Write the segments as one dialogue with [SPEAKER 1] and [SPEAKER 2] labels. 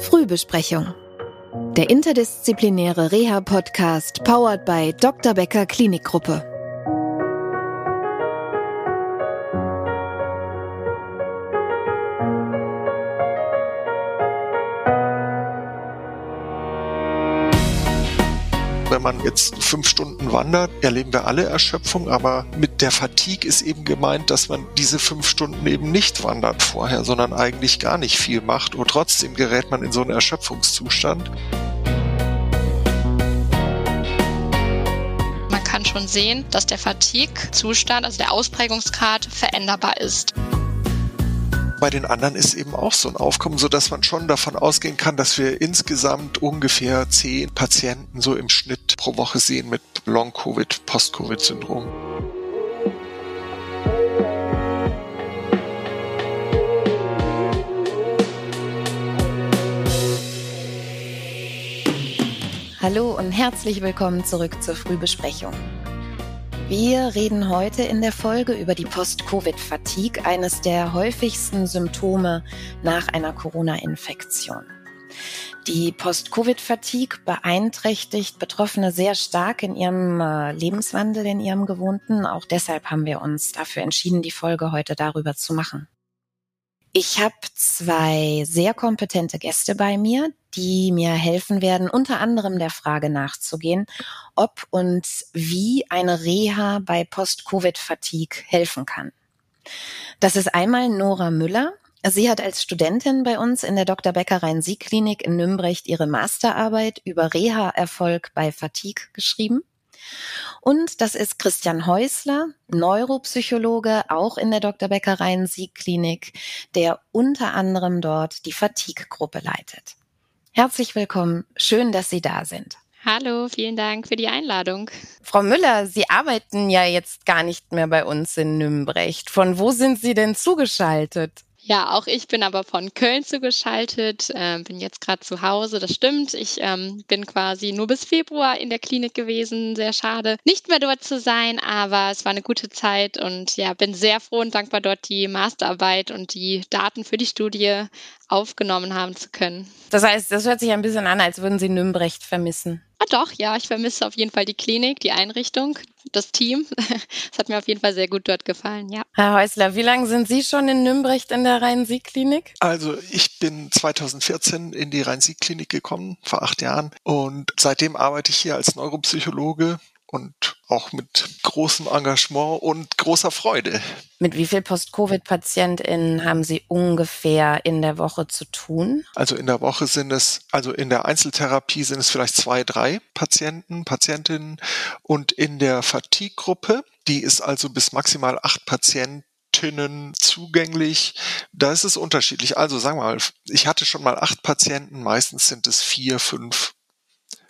[SPEAKER 1] Frühbesprechung. Der interdisziplinäre Reha-Podcast powered by Dr. Becker Klinikgruppe.
[SPEAKER 2] Man jetzt fünf Stunden wandert, erleben wir alle Erschöpfung, aber mit der Fatigue ist eben gemeint, dass man diese fünf Stunden eben nicht wandert vorher, sondern eigentlich gar nicht viel macht und trotzdem gerät man in so einen Erschöpfungszustand.
[SPEAKER 3] Man kann schon sehen, dass der Fatigue-Zustand, also der Ausprägungsgrad, veränderbar ist.
[SPEAKER 2] Bei den anderen ist eben auch so ein Aufkommen, so dass man schon davon ausgehen kann, dass wir insgesamt ungefähr zehn Patienten so im Schnitt pro Woche sehen mit Long-Covid, Post-Covid-Syndrom.
[SPEAKER 1] Hallo und herzlich willkommen zurück zur Frühbesprechung. Wir reden heute in der Folge über die Post-Covid-Fatigue, eines der häufigsten Symptome nach einer Corona-Infektion. Die Post-Covid-Fatigue beeinträchtigt Betroffene sehr stark in ihrem äh, Lebenswandel, in ihrem Gewohnten. Auch deshalb haben wir uns dafür entschieden, die Folge heute darüber zu machen. Ich habe zwei sehr kompetente Gäste bei mir, die mir helfen werden, unter anderem der Frage nachzugehen, ob und wie eine Reha bei Post-Covid-Fatigue helfen kann. Das ist einmal Nora Müller. Sie hat als Studentin bei uns in der Dr. Becker Rhein-Sieg-Klinik in Nümbrecht ihre Masterarbeit über Reha-Erfolg bei Fatigue geschrieben. Und das ist Christian Häusler, Neuropsychologe, auch in der Dr. Becker Rhein-Sieg-Klinik, der unter anderem dort die Fatigue-Gruppe leitet. Herzlich willkommen. Schön, dass Sie da sind.
[SPEAKER 3] Hallo, vielen Dank für die Einladung.
[SPEAKER 1] Frau Müller, Sie arbeiten ja jetzt gar nicht mehr bei uns in Nümbrecht. Von wo sind Sie denn zugeschaltet?
[SPEAKER 3] Ja, auch ich bin aber von Köln zugeschaltet, äh, bin jetzt gerade zu Hause, das stimmt. Ich ähm, bin quasi nur bis Februar in der Klinik gewesen, sehr schade, nicht mehr dort zu sein, aber es war eine gute Zeit und ja, bin sehr froh und dankbar, dort die Masterarbeit und die Daten für die Studie aufgenommen haben zu können.
[SPEAKER 1] Das heißt, das hört sich ein bisschen an, als würden Sie Nümbrecht vermissen.
[SPEAKER 3] Ah, doch, ja, ich vermisse auf jeden Fall die Klinik, die Einrichtung, das Team. Es hat mir auf jeden Fall sehr gut dort gefallen, ja.
[SPEAKER 1] Herr Häusler, wie lange sind Sie schon in Nümbrecht in der Rhein-Sieg-Klinik?
[SPEAKER 2] Also ich bin 2014 in die Rhein-Sieg-Klinik gekommen, vor acht Jahren. Und seitdem arbeite ich hier als Neuropsychologe und auch mit großem Engagement und großer Freude.
[SPEAKER 1] Mit wie viel Post-Covid-PatientInnen haben Sie ungefähr in der Woche zu tun?
[SPEAKER 2] Also in der Woche sind es, also in der Einzeltherapie sind es vielleicht zwei, drei Patienten, Patientinnen und in der Fatigue-Gruppe, die ist also bis maximal acht Patienten zugänglich. Da ist es unterschiedlich. Also sagen wir mal, ich hatte schon mal acht Patienten, meistens sind es vier, fünf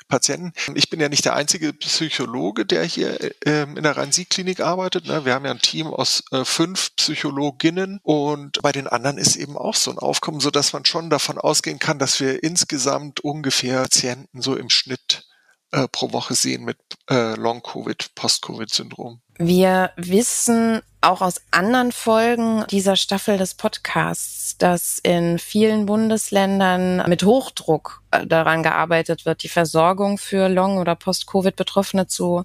[SPEAKER 2] Patienten. Ich bin ja nicht der einzige Psychologe, der hier äh, in der Rhein-Sieg-Klinik arbeitet. Ne? Wir haben ja ein Team aus äh, fünf Psychologinnen und bei den anderen ist eben auch so ein Aufkommen, so dass man schon davon ausgehen kann, dass wir insgesamt ungefähr Patienten so im Schnitt äh, pro Woche sehen mit Long-Covid, Post-Covid-Syndrom.
[SPEAKER 1] Wir wissen auch aus anderen Folgen dieser Staffel des Podcasts, dass in vielen Bundesländern mit Hochdruck äh, daran gearbeitet wird, die Versorgung für Long- oder Post-Covid-Betroffene zu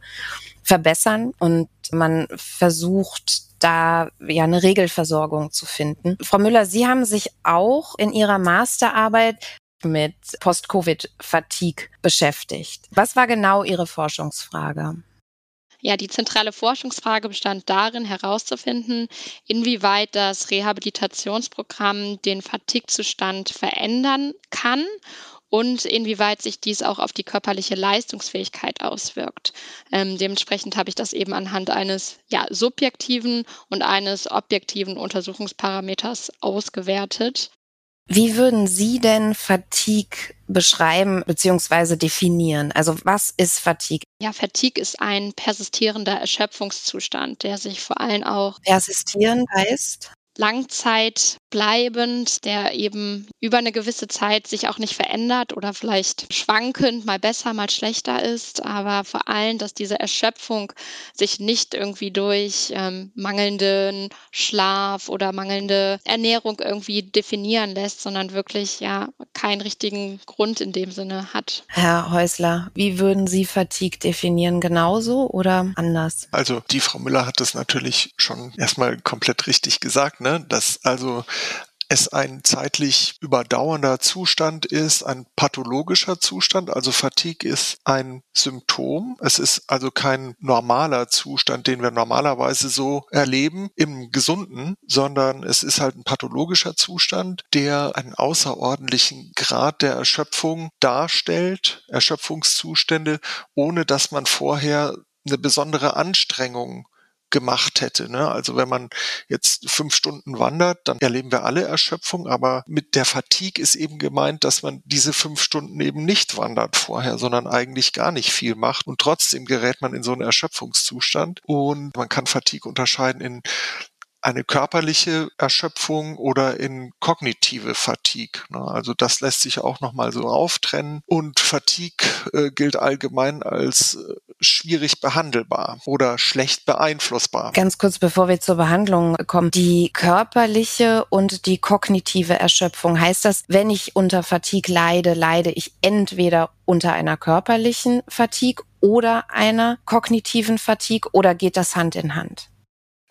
[SPEAKER 1] verbessern und man versucht, da ja eine Regelversorgung zu finden. Frau Müller, Sie haben sich auch in Ihrer Masterarbeit mit Post-Covid-Fatigue beschäftigt. Was war genau Ihre Forschungsfrage?
[SPEAKER 3] Ja, die zentrale Forschungsfrage bestand darin, herauszufinden, inwieweit das Rehabilitationsprogramm den Fatigue-Zustand verändern kann und inwieweit sich dies auch auf die körperliche Leistungsfähigkeit auswirkt. Ähm, dementsprechend habe ich das eben anhand eines ja, subjektiven und eines objektiven Untersuchungsparameters ausgewertet.
[SPEAKER 1] Wie würden Sie denn Fatigue beschreiben bzw. definieren? Also was ist Fatigue?
[SPEAKER 3] Ja, Fatigue ist ein persistierender Erschöpfungszustand, der sich vor allem auch
[SPEAKER 1] persistieren heißt
[SPEAKER 3] Langzeit bleibend, der eben über eine gewisse Zeit sich auch nicht verändert oder vielleicht schwankend, mal besser, mal schlechter ist, aber vor allem, dass diese Erschöpfung sich nicht irgendwie durch ähm, mangelnden Schlaf oder mangelnde Ernährung irgendwie definieren lässt, sondern wirklich ja keinen richtigen Grund in dem Sinne hat.
[SPEAKER 1] Herr Häusler, wie würden Sie Fatigue definieren? Genauso oder anders?
[SPEAKER 2] Also die Frau Müller hat das natürlich schon erstmal komplett richtig gesagt, ne? dass also es ein zeitlich überdauernder Zustand ist, ein pathologischer Zustand. Also Fatigue ist ein Symptom. Es ist also kein normaler Zustand, den wir normalerweise so erleben im Gesunden, sondern es ist halt ein pathologischer Zustand, der einen außerordentlichen Grad der Erschöpfung darstellt, Erschöpfungszustände, ohne dass man vorher eine besondere Anstrengung gemacht hätte. Ne? Also wenn man jetzt fünf Stunden wandert, dann erleben wir alle Erschöpfung, aber mit der Fatigue ist eben gemeint, dass man diese fünf Stunden eben nicht wandert vorher, sondern eigentlich gar nicht viel macht und trotzdem gerät man in so einen Erschöpfungszustand und man kann Fatigue unterscheiden in eine körperliche Erschöpfung oder in kognitive Fatigue. Ne? Also das lässt sich auch nochmal so auftrennen. Und Fatigue äh, gilt allgemein als äh, schwierig behandelbar oder schlecht beeinflussbar.
[SPEAKER 1] Ganz kurz, bevor wir zur Behandlung kommen. Die körperliche und die kognitive Erschöpfung. Heißt das, wenn ich unter Fatigue leide, leide ich entweder unter einer körperlichen Fatigue oder einer kognitiven Fatigue oder geht das Hand in Hand?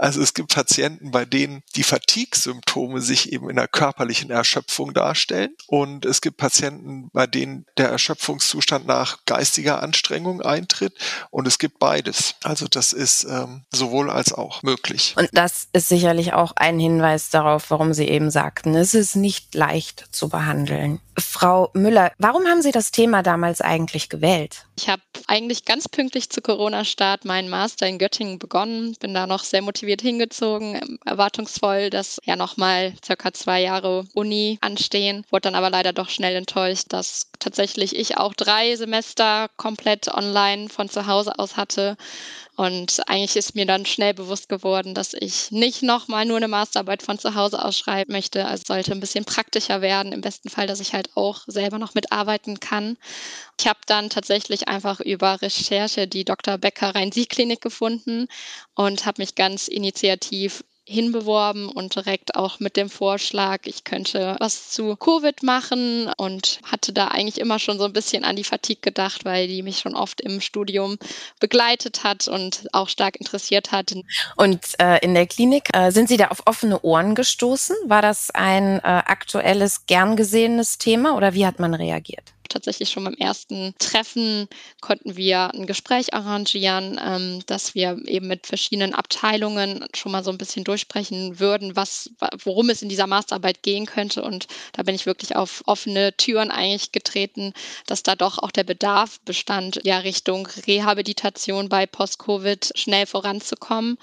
[SPEAKER 2] Also es gibt Patienten, bei denen die Fatigue-Symptome sich eben in der körperlichen Erschöpfung darstellen. Und es gibt Patienten, bei denen der Erschöpfungszustand nach geistiger Anstrengung eintritt. Und es gibt beides. Also das ist ähm, sowohl als auch möglich.
[SPEAKER 1] Und das ist sicherlich auch ein Hinweis darauf, warum Sie eben sagten, es ist nicht leicht zu behandeln. Frau Müller, warum haben Sie das Thema damals eigentlich gewählt?
[SPEAKER 3] Ich habe eigentlich ganz pünktlich zu Corona-Start meinen Master in Göttingen begonnen, bin da noch sehr motiviert hingezogen, erwartungsvoll, dass ja nochmal circa zwei Jahre Uni anstehen, wurde dann aber leider doch schnell enttäuscht, dass tatsächlich ich auch drei Semester komplett online von zu Hause aus hatte und eigentlich ist mir dann schnell bewusst geworden, dass ich nicht nochmal nur eine Masterarbeit von zu Hause aus schreiben möchte. Also sollte ein bisschen praktischer werden. Im besten Fall, dass ich halt auch selber noch mitarbeiten kann. Ich habe dann tatsächlich einfach über Recherche die Dr. Becker Rhein-Sieg-Klinik gefunden und habe mich ganz initiativ hinbeworben und direkt auch mit dem Vorschlag, ich könnte was zu Covid machen und hatte da eigentlich immer schon so ein bisschen an die Fatigue gedacht, weil die mich schon oft im Studium begleitet hat und auch stark interessiert hat.
[SPEAKER 1] Und äh, in der Klinik äh, sind Sie da auf offene Ohren gestoßen? War das ein äh, aktuelles, gern gesehenes Thema oder wie hat man reagiert?
[SPEAKER 3] Tatsächlich schon beim ersten Treffen konnten wir ein Gespräch arrangieren, ähm, dass wir eben mit verschiedenen Abteilungen schon mal so ein bisschen durchsprechen würden, was, worum es in dieser Masterarbeit gehen könnte. Und da bin ich wirklich auf offene Türen eigentlich getreten, dass da doch auch der Bedarf bestand, ja Richtung Rehabilitation bei Post-Covid schnell voranzukommen.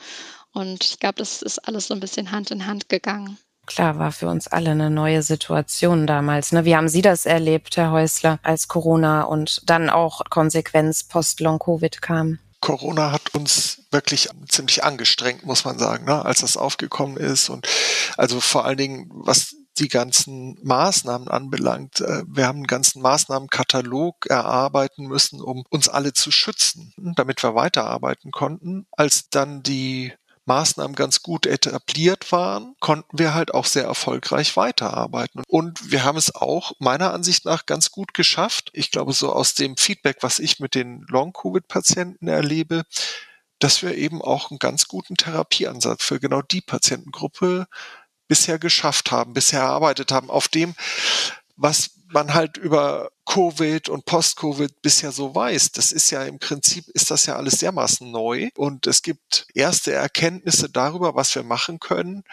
[SPEAKER 3] Und ich glaube, das ist alles so ein bisschen Hand in Hand gegangen.
[SPEAKER 1] Klar, war für uns alle eine neue Situation damals. Ne? Wie haben Sie das erlebt, Herr Häusler, als Corona und dann auch Konsequenz post-Long-Covid kam?
[SPEAKER 2] Corona hat uns wirklich ziemlich angestrengt, muss man sagen, ne? als das aufgekommen ist. Und also vor allen Dingen, was die ganzen Maßnahmen anbelangt. Äh, wir haben einen ganzen Maßnahmenkatalog erarbeiten müssen, um uns alle zu schützen, damit wir weiterarbeiten konnten. Als dann die Maßnahmen ganz gut etabliert waren, konnten wir halt auch sehr erfolgreich weiterarbeiten. Und wir haben es auch meiner Ansicht nach ganz gut geschafft. Ich glaube, so aus dem Feedback, was ich mit den Long-Covid-Patienten erlebe, dass wir eben auch einen ganz guten Therapieansatz für genau die Patientengruppe bisher geschafft haben, bisher erarbeitet haben, auf dem, was man halt über Covid und Post-Covid bisher so weiß. Das ist ja im Prinzip, ist das ja alles dermaßen neu und es gibt erste Erkenntnisse darüber, was wir machen können,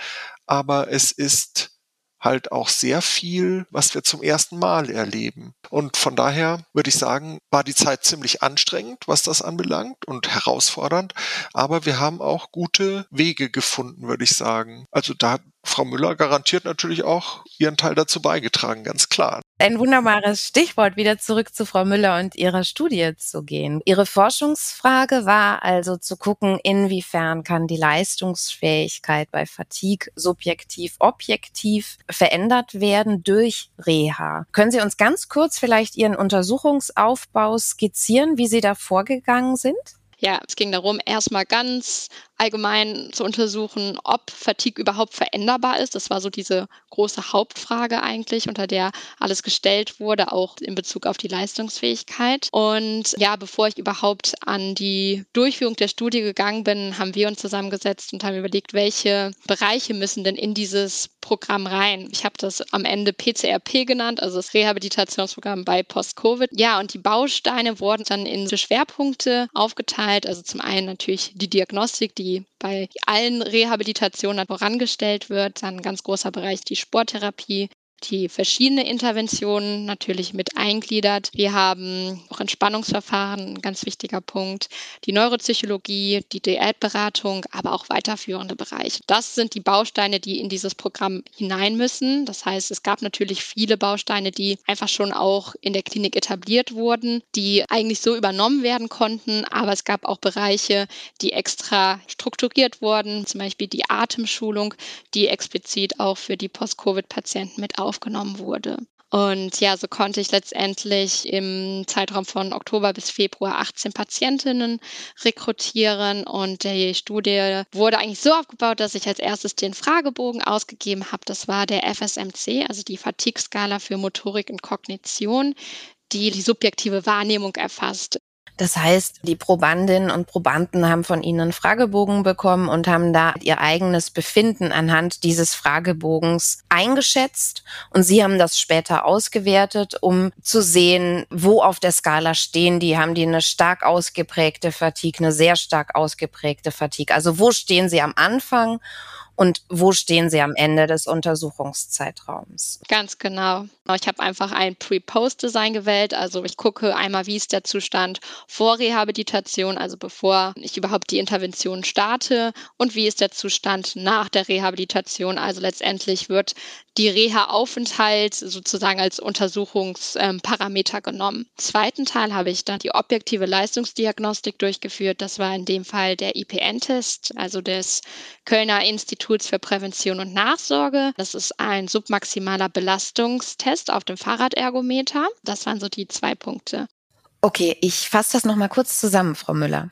[SPEAKER 2] aber es ist halt auch sehr viel, was wir zum ersten Mal erleben. Und von daher würde ich sagen, war die Zeit ziemlich anstrengend, was das anbelangt und herausfordernd. Aber wir haben auch gute Wege gefunden, würde ich sagen. Also da hat Frau Müller garantiert natürlich auch ihren Teil dazu beigetragen, ganz klar.
[SPEAKER 1] Ein wunderbares Stichwort, wieder zurück zu Frau Müller und ihrer Studie zu gehen. Ihre Forschungsfrage war also zu gucken, inwiefern kann die Leistungsfähigkeit bei Fatigue subjektiv, objektiv verändert werden durch Reha. Können Sie uns ganz kurz vielleicht Ihren Untersuchungsaufbau skizzieren, wie Sie da vorgegangen sind?
[SPEAKER 3] Ja, es ging darum, erstmal ganz allgemein zu untersuchen, ob Fatigue überhaupt veränderbar ist. Das war so diese große Hauptfrage eigentlich, unter der alles gestellt wurde, auch in Bezug auf die Leistungsfähigkeit. Und ja, bevor ich überhaupt an die Durchführung der Studie gegangen bin, haben wir uns zusammengesetzt und haben überlegt, welche Bereiche müssen denn in dieses Programm rein. Ich habe das am Ende PCRP genannt, also das Rehabilitationsprogramm bei Post-Covid. Ja, und die Bausteine wurden dann in Schwerpunkte aufgeteilt. Also zum einen natürlich die Diagnostik, die die bei allen Rehabilitationen vorangestellt wird. Dann ein ganz großer Bereich die Sporttherapie, die verschiedene Interventionen natürlich mit eingliedert. Wir haben auch Entspannungsverfahren, ein ganz wichtiger Punkt, die Neuropsychologie, die Diätberatung, aber auch weiterführende Bereiche. Das sind die Bausteine, die in dieses Programm hinein müssen. Das heißt, es gab natürlich viele Bausteine, die einfach schon auch in der Klinik etabliert wurden, die eigentlich so übernommen werden konnten, aber es gab auch Bereiche, die extra strukturiert wurden, zum Beispiel die Atemschulung, die explizit auch für die Post-Covid-Patienten mit aufgenommen wurde. Und ja, so konnte ich letztendlich im Zeitraum von Oktober bis Februar 18 Patientinnen rekrutieren. Und die Studie wurde eigentlich so aufgebaut, dass ich als erstes den Fragebogen ausgegeben habe. Das war der FSMC, also die Fatigue-Skala für Motorik und Kognition, die die subjektive Wahrnehmung erfasst.
[SPEAKER 1] Das heißt, die Probandinnen und Probanden haben von Ihnen einen Fragebogen bekommen und haben da ihr eigenes Befinden anhand dieses Fragebogens eingeschätzt. Und Sie haben das später ausgewertet, um zu sehen, wo auf der Skala stehen die. Haben die eine stark ausgeprägte Fatigue, eine sehr stark ausgeprägte Fatigue? Also wo stehen sie am Anfang und wo stehen Sie am Ende des Untersuchungszeitraums?
[SPEAKER 3] Ganz genau. Ich habe einfach ein Pre-Post-Design gewählt. Also ich gucke einmal, wie ist der Zustand vor Rehabilitation, also bevor ich überhaupt die Intervention starte und wie ist der Zustand nach der Rehabilitation. Also letztendlich wird die Reha-Aufenthalt sozusagen als Untersuchungsparameter genommen. Im zweiten Teil habe ich dann die objektive Leistungsdiagnostik durchgeführt. Das war in dem Fall der IPN-Test, also des Kölner Instituts für Prävention und Nachsorge. Das ist ein submaximaler Belastungstest auf dem Fahrradergometer. Das waren so die zwei Punkte.
[SPEAKER 1] Okay, ich fasse das nochmal kurz zusammen, Frau Müller.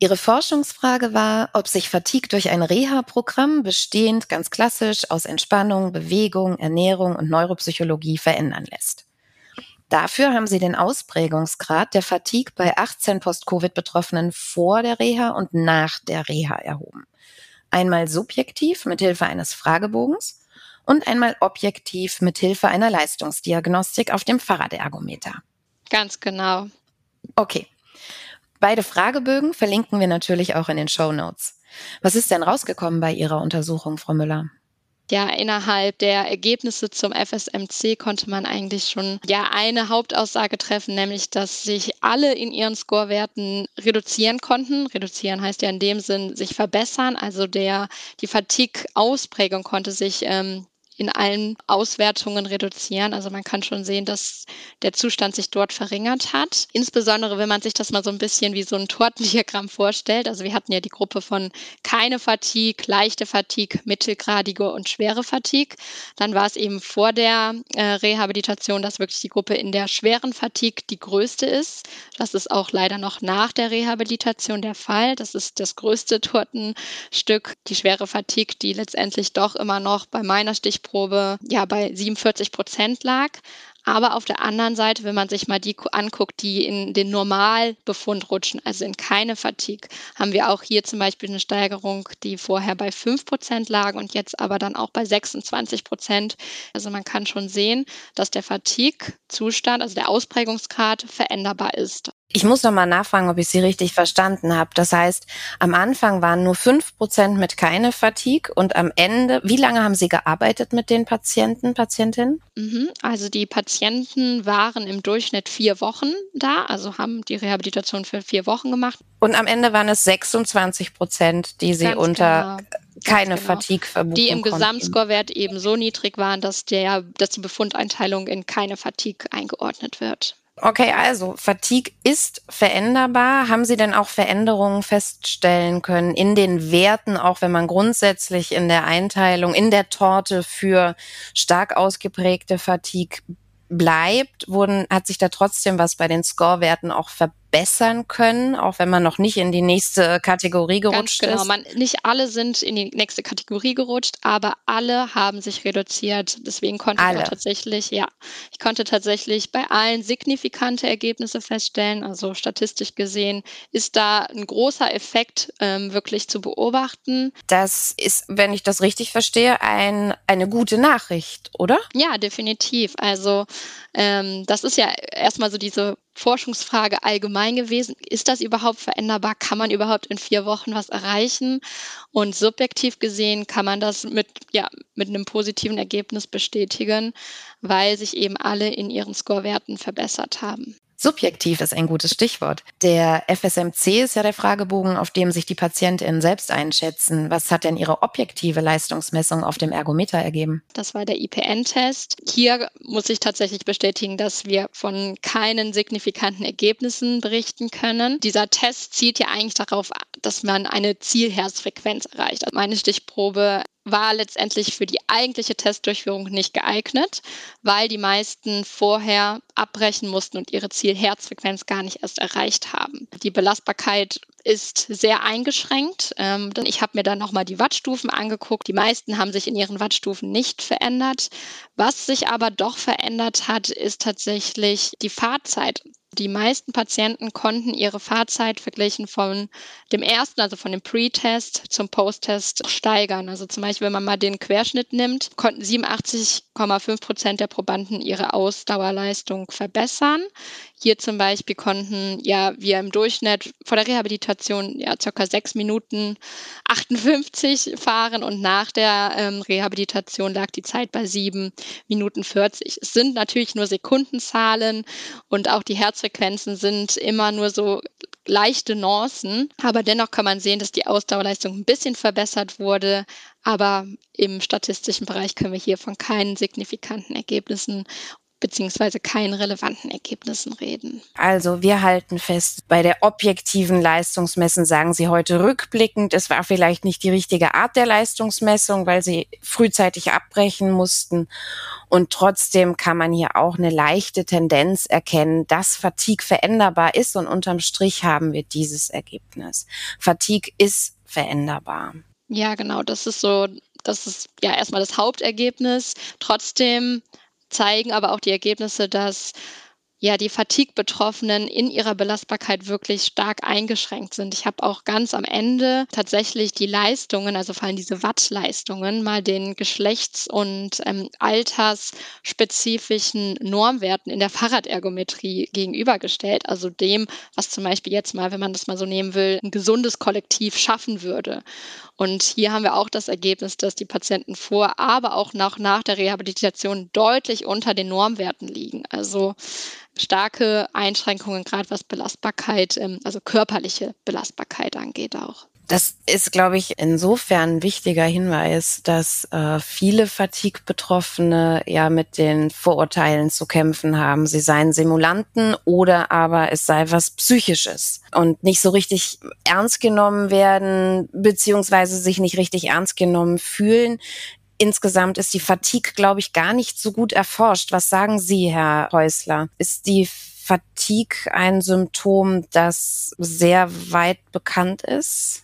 [SPEAKER 1] Ihre Forschungsfrage war, ob sich Fatigue durch ein Reha-Programm bestehend ganz klassisch aus Entspannung, Bewegung, Ernährung und Neuropsychologie verändern lässt. Dafür haben Sie den Ausprägungsgrad der Fatigue bei 18 Post-Covid-Betroffenen vor der Reha und nach der Reha erhoben. Einmal subjektiv mit Hilfe eines Fragebogens und einmal objektiv mit Hilfe einer Leistungsdiagnostik auf dem Fahrradergometer.
[SPEAKER 3] Ganz genau.
[SPEAKER 1] Okay. Beide Fragebögen verlinken wir natürlich auch in den Show Notes. Was ist denn rausgekommen bei Ihrer Untersuchung, Frau Müller?
[SPEAKER 3] Ja, innerhalb der Ergebnisse zum FSMC konnte man eigentlich schon ja eine Hauptaussage treffen, nämlich dass sich alle in ihren Scorewerten reduzieren konnten. Reduzieren heißt ja in dem Sinn sich verbessern. Also der die Fatigue-Ausprägung konnte sich ähm, in allen Auswertungen reduzieren. Also man kann schon sehen, dass der Zustand sich dort verringert hat. Insbesondere, wenn man sich das mal so ein bisschen wie so ein Tortendiagramm vorstellt. Also wir hatten ja die Gruppe von keine Fatigue, leichte Fatigue, mittelgradige und schwere Fatigue. Dann war es eben vor der äh, Rehabilitation, dass wirklich die Gruppe in der schweren Fatigue die größte ist. Das ist auch leider noch nach der Rehabilitation der Fall. Das ist das größte Tortenstück, die schwere Fatigue, die letztendlich doch immer noch bei meiner Stichprobe Stichprobe ja bei 47 Prozent lag. Aber auf der anderen Seite, wenn man sich mal die anguckt, die in den Normalbefund rutschen, also in keine Fatigue, haben wir auch hier zum Beispiel eine Steigerung, die vorher bei 5 Prozent lag und jetzt aber dann auch bei 26 Prozent. Also man kann schon sehen, dass der Fatigue-Zustand, also der Ausprägungsgrad veränderbar ist.
[SPEAKER 1] Ich muss noch mal nachfragen, ob ich Sie richtig verstanden habe. Das heißt, am Anfang waren nur fünf Prozent mit keine Fatigue und am Ende, wie lange haben Sie gearbeitet mit den Patienten, Patientinnen?
[SPEAKER 3] Mhm, also die Patienten waren im Durchschnitt vier Wochen da, also haben die Rehabilitation für vier Wochen gemacht.
[SPEAKER 1] Und am Ende waren es 26 Prozent, die Sie Ganz unter genau keine genau. Fatigue-Vermutung.
[SPEAKER 3] Die im Gesamtscorewert eben so niedrig waren, dass, der, dass die Befundeinteilung in keine Fatigue eingeordnet wird.
[SPEAKER 1] Okay, also Fatigue ist veränderbar. Haben Sie denn auch Veränderungen feststellen können in den Werten, auch wenn man grundsätzlich in der Einteilung, in der Torte für stark ausgeprägte Fatigue bleibt, wurden, hat sich da trotzdem was bei den Scorewerten auch verbessern können, auch wenn man noch nicht in die nächste Kategorie gerutscht
[SPEAKER 3] Ganz genau.
[SPEAKER 1] ist?
[SPEAKER 3] Man, nicht alle sind in die nächste Kategorie gerutscht, aber alle haben sich reduziert. Deswegen konnte alle. ich auch tatsächlich, ja, ich konnte tatsächlich bei allen signifikante Ergebnisse feststellen. Also statistisch gesehen ist da ein großer Effekt ähm, wirklich zu beobachten.
[SPEAKER 1] Das ist, wenn ich das richtig verstehe, ein, eine gute Nachricht, oder?
[SPEAKER 3] Ja, definitiv. Also ähm, das ist ja erstmal so diese Forschungsfrage allgemein gewesen. Ist das überhaupt veränderbar? Kann man überhaupt in vier Wochen was erreichen? Und subjektiv gesehen kann man das mit, ja, mit einem positiven Ergebnis bestätigen, weil sich eben alle in ihren Scorewerten verbessert haben.
[SPEAKER 1] Subjektiv ist ein gutes Stichwort. Der FSMC ist ja der Fragebogen, auf dem sich die PatientInnen selbst einschätzen. Was hat denn Ihre objektive Leistungsmessung auf dem Ergometer ergeben?
[SPEAKER 3] Das war der IPN-Test. Hier muss ich tatsächlich bestätigen, dass wir von keinen signifikanten Ergebnissen berichten können. Dieser Test zielt ja eigentlich darauf, dass man eine Zielherzfrequenz erreicht. Also meine Stichprobe war letztendlich für die eigentliche Testdurchführung nicht geeignet, weil die meisten vorher abbrechen mussten und ihre Zielherzfrequenz gar nicht erst erreicht haben. Die Belastbarkeit ist sehr eingeschränkt. Ähm, ich habe mir dann nochmal die Wattstufen angeguckt. Die meisten haben sich in ihren Wattstufen nicht verändert. Was sich aber doch verändert hat, ist tatsächlich die Fahrzeit. Die meisten Patienten konnten ihre Fahrzeit verglichen von dem ersten, also von dem Pre-Test zum Post-Test steigern. Also zum Beispiel, wenn man mal den Querschnitt nimmt, konnten 87,5 Prozent der Probanden ihre Ausdauerleistung verbessern. Hier zum Beispiel konnten ja wir im Durchschnitt vor der Rehabilitation ja circa sechs Minuten 58 fahren und nach der ähm, Rehabilitation lag die Zeit bei sieben Minuten 40. Es sind natürlich nur Sekundenzahlen und auch die Herzfrequenzen sind immer nur so leichte Nuancen, aber dennoch kann man sehen, dass die Ausdauerleistung ein bisschen verbessert wurde, aber im statistischen Bereich können wir hier von keinen signifikanten Ergebnissen beziehungsweise keinen relevanten Ergebnissen reden.
[SPEAKER 1] Also wir halten fest, bei der objektiven Leistungsmessen sagen Sie heute rückblickend, es war vielleicht nicht die richtige Art der Leistungsmessung, weil Sie frühzeitig abbrechen mussten. Und trotzdem kann man hier auch eine leichte Tendenz erkennen, dass Fatigue veränderbar ist und unterm Strich haben wir dieses Ergebnis. Fatigue ist veränderbar.
[SPEAKER 3] Ja, genau, das ist so, das ist ja erstmal das Hauptergebnis. Trotzdem zeigen aber auch die Ergebnisse, dass ja die Fatigue-Betroffenen in ihrer Belastbarkeit wirklich stark eingeschränkt sind. Ich habe auch ganz am Ende tatsächlich die Leistungen, also vor allem diese Wattleistungen, mal den geschlechts- und ähm, altersspezifischen Normwerten in der Fahrradergometrie gegenübergestellt. Also dem, was zum Beispiel jetzt mal, wenn man das mal so nehmen will, ein gesundes Kollektiv schaffen würde. Und hier haben wir auch das Ergebnis, dass die Patienten vor, aber auch nach, nach der Rehabilitation deutlich unter den Normwerten liegen. Also starke Einschränkungen, gerade was Belastbarkeit, ähm, also körperliche Belastbarkeit angeht auch.
[SPEAKER 1] Das ist, glaube ich, insofern ein wichtiger Hinweis, dass äh, viele Fatigue-Betroffene ja mit den Vorurteilen zu kämpfen haben. Sie seien Simulanten oder aber es sei was Psychisches und nicht so richtig ernst genommen werden, beziehungsweise sich nicht richtig ernst genommen fühlen. Insgesamt ist die Fatigue, glaube ich, gar nicht so gut erforscht. Was sagen Sie, Herr Häusler? Ist die Fatigue ein Symptom, das sehr weit bekannt ist?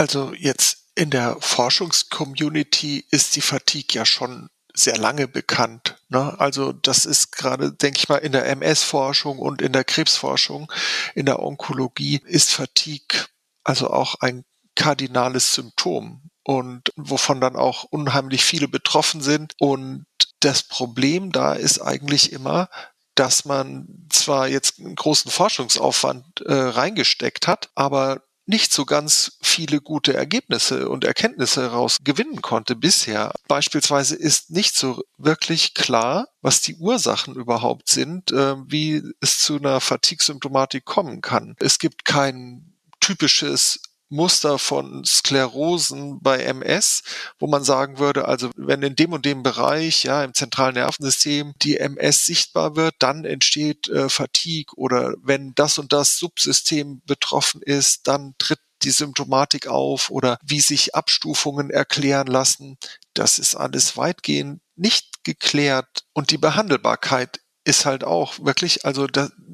[SPEAKER 2] Also jetzt in der Forschungscommunity ist die Fatigue ja schon sehr lange bekannt. Ne? Also das ist gerade, denke ich mal, in der MS-Forschung und in der Krebsforschung, in der Onkologie ist Fatigue also auch ein kardinales Symptom und wovon dann auch unheimlich viele betroffen sind. Und das Problem da ist eigentlich immer, dass man zwar jetzt einen großen Forschungsaufwand äh, reingesteckt hat, aber nicht so ganz viele gute Ergebnisse und Erkenntnisse heraus gewinnen konnte bisher. Beispielsweise ist nicht so wirklich klar, was die Ursachen überhaupt sind, äh, wie es zu einer Fatigue-Symptomatik kommen kann. Es gibt kein typisches Muster von Sklerosen bei MS, wo man sagen würde, also wenn in dem und dem Bereich, ja, im zentralen Nervensystem die MS sichtbar wird, dann entsteht äh, Fatigue oder wenn das und das Subsystem betroffen ist, dann tritt die Symptomatik auf oder wie sich Abstufungen erklären lassen. Das ist alles weitgehend nicht geklärt und die Behandelbarkeit ist halt auch wirklich, also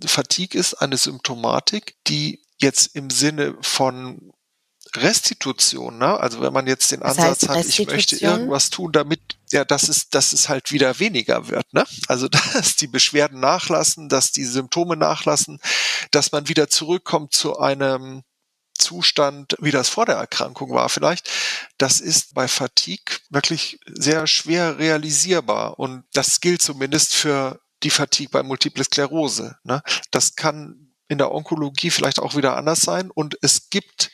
[SPEAKER 2] Fatigue ist eine Symptomatik, die jetzt im Sinne von Restitution, ne? also wenn man jetzt den das Ansatz hat, ich möchte irgendwas tun, damit ja, dass es, dass es halt wieder weniger wird, ne? Also dass die Beschwerden nachlassen, dass die Symptome nachlassen, dass man wieder zurückkommt zu einem Zustand, wie das vor der Erkrankung war vielleicht, das ist bei Fatigue wirklich sehr schwer realisierbar. Und das gilt zumindest für die Fatigue bei Multiple Sklerose. Ne? Das kann in der Onkologie vielleicht auch wieder anders sein. Und es gibt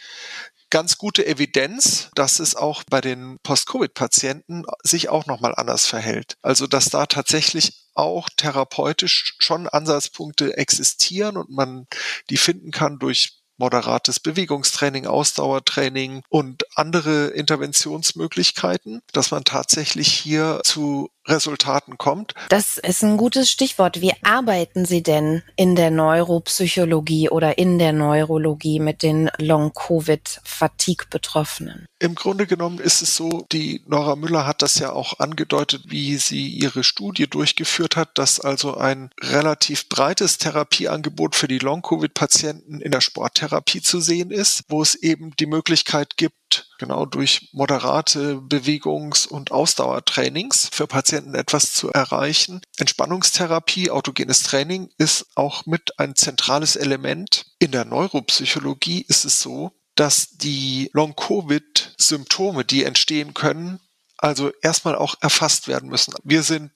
[SPEAKER 2] ganz gute Evidenz, dass es auch bei den Post-Covid-Patienten sich auch nochmal anders verhält. Also dass da tatsächlich auch therapeutisch schon Ansatzpunkte existieren und man die finden kann durch moderates Bewegungstraining, Ausdauertraining und andere Interventionsmöglichkeiten, dass man tatsächlich hier zu Resultaten kommt.
[SPEAKER 1] Das ist ein gutes Stichwort. Wie arbeiten Sie denn in der Neuropsychologie oder in der Neurologie mit den Long-Covid-Fatigue-Betroffenen?
[SPEAKER 2] Im Grunde genommen ist es so, die Nora Müller hat das ja auch angedeutet, wie sie ihre Studie durchgeführt hat, dass also ein relativ breites Therapieangebot für die Long-Covid-Patienten in der Sporttherapie zu sehen ist, wo es eben die Möglichkeit gibt, genau durch moderate Bewegungs- und Ausdauertrainings für Patienten etwas zu erreichen. Entspannungstherapie, autogenes Training ist auch mit ein zentrales Element. In der Neuropsychologie ist es so, dass die Long-Covid-Symptome, die entstehen können, also erstmal auch erfasst werden müssen. Wir sind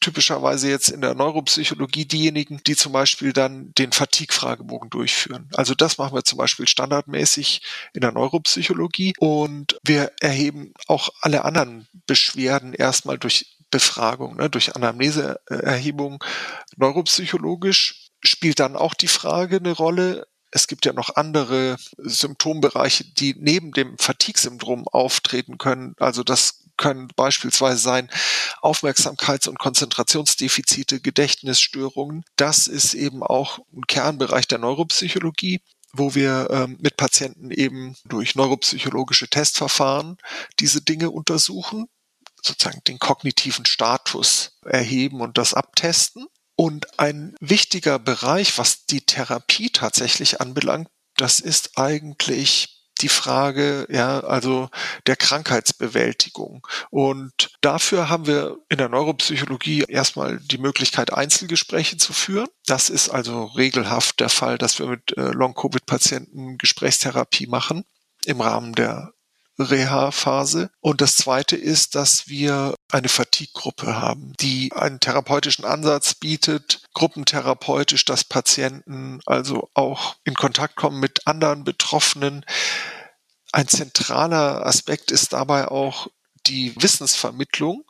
[SPEAKER 2] typischerweise jetzt in der Neuropsychologie diejenigen, die zum Beispiel dann den Fatigue-Fragebogen durchführen. Also das machen wir zum Beispiel standardmäßig in der Neuropsychologie und wir erheben auch alle anderen Beschwerden erstmal durch Befragung, ne, durch Anamneseerhebung neuropsychologisch spielt dann auch die Frage eine Rolle, es gibt ja noch andere Symptombereiche, die neben dem Fatigue-Syndrom auftreten können. Also das können beispielsweise sein Aufmerksamkeits- und Konzentrationsdefizite, Gedächtnisstörungen. Das ist eben auch ein Kernbereich der Neuropsychologie wo wir ähm, mit Patienten eben durch neuropsychologische Testverfahren diese Dinge untersuchen, sozusagen den kognitiven Status erheben und das abtesten. Und ein wichtiger Bereich, was die Therapie tatsächlich anbelangt, das ist eigentlich die Frage, ja, also der Krankheitsbewältigung. Und dafür haben wir in der Neuropsychologie erstmal die Möglichkeit, Einzelgespräche zu führen. Das ist also regelhaft der Fall, dass wir mit äh, Long-Covid-Patienten Gesprächstherapie machen im Rahmen der Reha-Phase. Und das zweite ist, dass wir eine Fatigue-Gruppe haben, die einen therapeutischen Ansatz bietet, gruppentherapeutisch, dass Patienten also auch in Kontakt kommen mit anderen Betroffenen. Ein zentraler Aspekt ist dabei auch die Wissensvermittlung.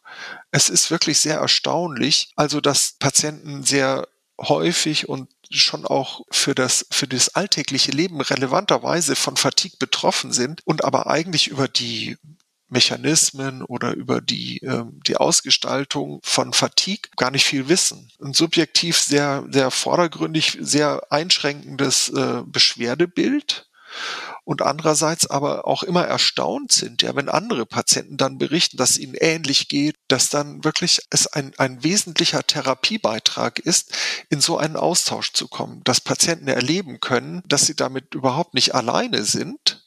[SPEAKER 2] Es ist wirklich sehr erstaunlich, also dass Patienten sehr häufig und schon auch für das, für das alltägliche Leben relevanterweise von Fatigue betroffen sind und aber eigentlich über die Mechanismen oder über die, äh, die Ausgestaltung von Fatigue gar nicht viel wissen. Ein subjektiv sehr, sehr vordergründig, sehr einschränkendes äh, Beschwerdebild und andererseits aber auch immer erstaunt sind, ja, wenn andere Patienten dann berichten, dass es ihnen ähnlich geht, dass dann wirklich es ein, ein wesentlicher Therapiebeitrag ist, in so einen Austausch zu kommen, dass Patienten erleben können, dass sie damit überhaupt nicht alleine sind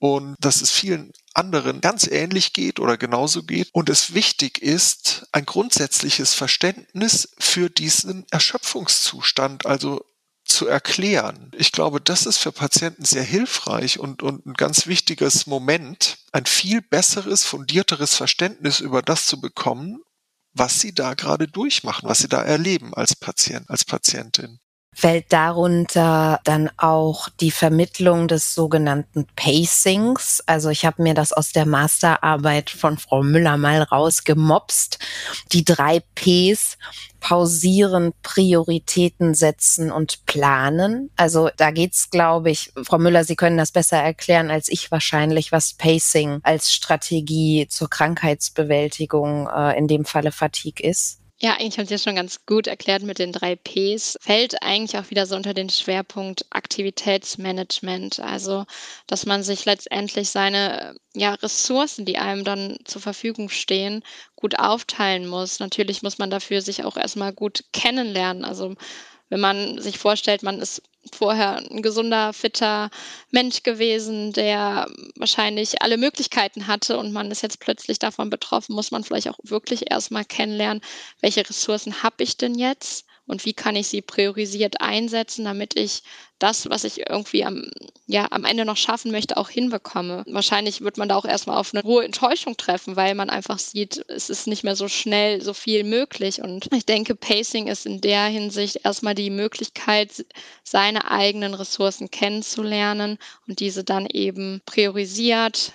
[SPEAKER 2] und dass es vielen anderen ganz ähnlich geht oder genauso geht. Und es wichtig ist, ein grundsätzliches Verständnis für diesen Erschöpfungszustand, also zu erklären. Ich glaube, das ist für Patienten sehr hilfreich und, und ein ganz wichtiges Moment, ein viel besseres, fundierteres Verständnis über das zu bekommen, was sie da gerade durchmachen, was sie da erleben als Patient, als Patientin.
[SPEAKER 1] Fällt darunter dann auch die Vermittlung des sogenannten Pacings? Also ich habe mir das aus der Masterarbeit von Frau Müller mal rausgemopst. Die drei Ps pausieren, Prioritäten setzen und planen. Also da geht's, glaube ich, Frau Müller, Sie können das besser erklären als ich wahrscheinlich, was Pacing als Strategie zur Krankheitsbewältigung, äh, in dem Falle Fatigue ist.
[SPEAKER 3] Ja, eigentlich haben Sie es schon ganz gut erklärt mit den drei Ps. Fällt eigentlich auch wieder so unter den Schwerpunkt Aktivitätsmanagement. Also, dass man sich letztendlich seine ja, Ressourcen, die einem dann zur Verfügung stehen, gut aufteilen muss. Natürlich muss man dafür sich auch erstmal gut kennenlernen. Also, wenn man sich vorstellt, man ist vorher ein gesunder, fitter Mensch gewesen, der wahrscheinlich alle Möglichkeiten hatte und man ist jetzt plötzlich davon betroffen, muss man vielleicht auch wirklich erstmal kennenlernen, welche Ressourcen habe ich denn jetzt und wie kann ich sie priorisiert einsetzen, damit ich das, was ich irgendwie am, ja, am Ende noch schaffen möchte, auch hinbekomme. Wahrscheinlich wird man da auch erstmal auf eine hohe Enttäuschung treffen, weil man einfach sieht, es ist nicht mehr so schnell so viel möglich. Und ich denke, Pacing ist in der Hinsicht erstmal die Möglichkeit, seine eigenen Ressourcen kennenzulernen und diese dann eben priorisiert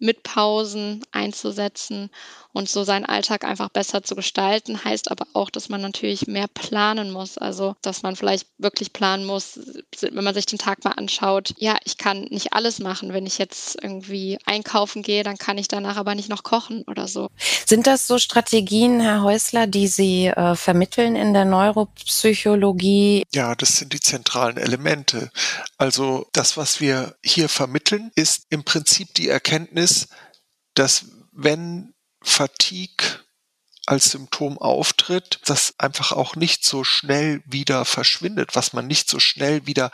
[SPEAKER 3] mit Pausen einzusetzen und so seinen Alltag einfach besser zu gestalten. Heißt aber auch, dass man natürlich mehr planen muss. Also, dass man vielleicht wirklich planen muss, wenn man sich den Tag mal anschaut. Ja, ich kann nicht alles machen. Wenn ich jetzt irgendwie einkaufen gehe, dann kann ich danach aber nicht noch kochen oder so.
[SPEAKER 1] Sind das so Strategien, Herr Häusler, die Sie äh, vermitteln in der Neuropsychologie?
[SPEAKER 2] Ja, das sind die zentralen Elemente. Also das, was wir hier vermitteln, ist im Prinzip die Erkenntnis, dass wenn Fatigue als Symptom auftritt, das einfach auch nicht so schnell wieder verschwindet, was man nicht so schnell wieder